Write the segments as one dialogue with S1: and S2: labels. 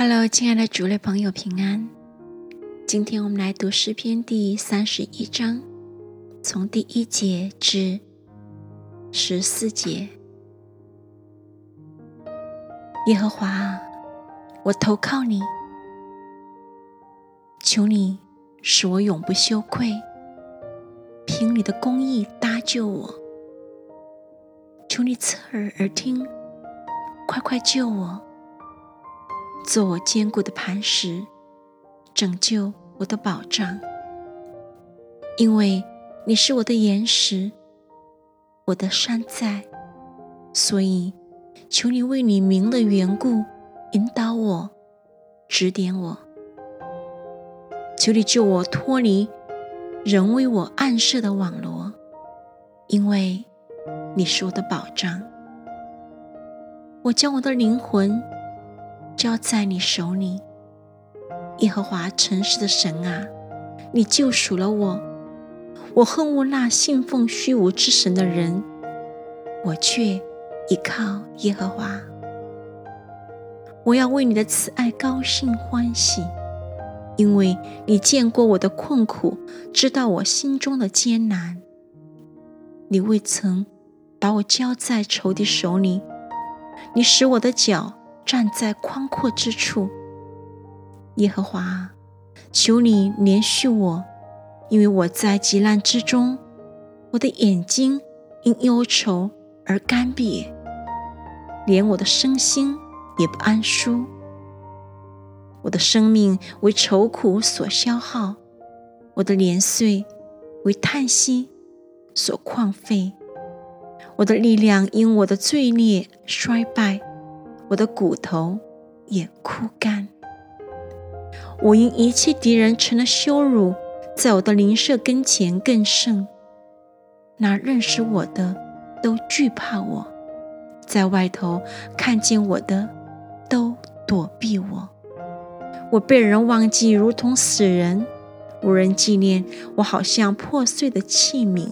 S1: Hello，亲爱的主内朋友，平安。今天我们来读诗篇第三十一章，从第一节至十四节。耶和华，我投靠你，求你使我永不羞愧，凭你的公义搭救我。求你侧耳而听，快快救我。做我坚固的磐石，拯救我的保障。因为你是我的岩石，我的山寨，所以求你为你名的缘故引导我，指点我。求你救我脱离人为我暗设的网罗，因为你是我的保障。我将我的灵魂。交在你手里，耶和华诚实的神啊，你救赎了我。我恨恶那信奉虚无之神的人，我却依靠耶和华。我要为你的慈爱高兴欢喜，因为你见过我的困苦，知道我心中的艰难。你未曾把我交在仇敌手里，你使我的脚。站在宽阔之处，耶和华，求你怜恤我，因为我在极难之中，我的眼睛因忧愁而干瘪，连我的身心也不安舒。我的生命为愁苦所消耗，我的年岁为叹息所旷废，我的力量因我的罪孽衰败。我的骨头也枯干，我因一切敌人成了羞辱，在我的邻舍跟前更甚。那认识我的都惧怕我，在外头看见我的都躲避我。我被人忘记，如同死人；无人纪念我，好像破碎的器皿。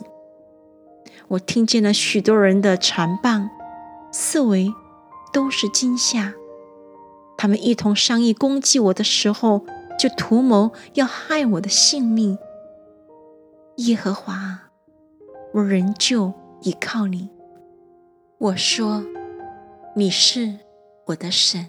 S1: 我听见了许多人的缠棒，四围。都是惊吓，他们一同商议攻击我的时候，就图谋要害我的性命。耶和华，我仍旧依靠你。我说，你是我的神。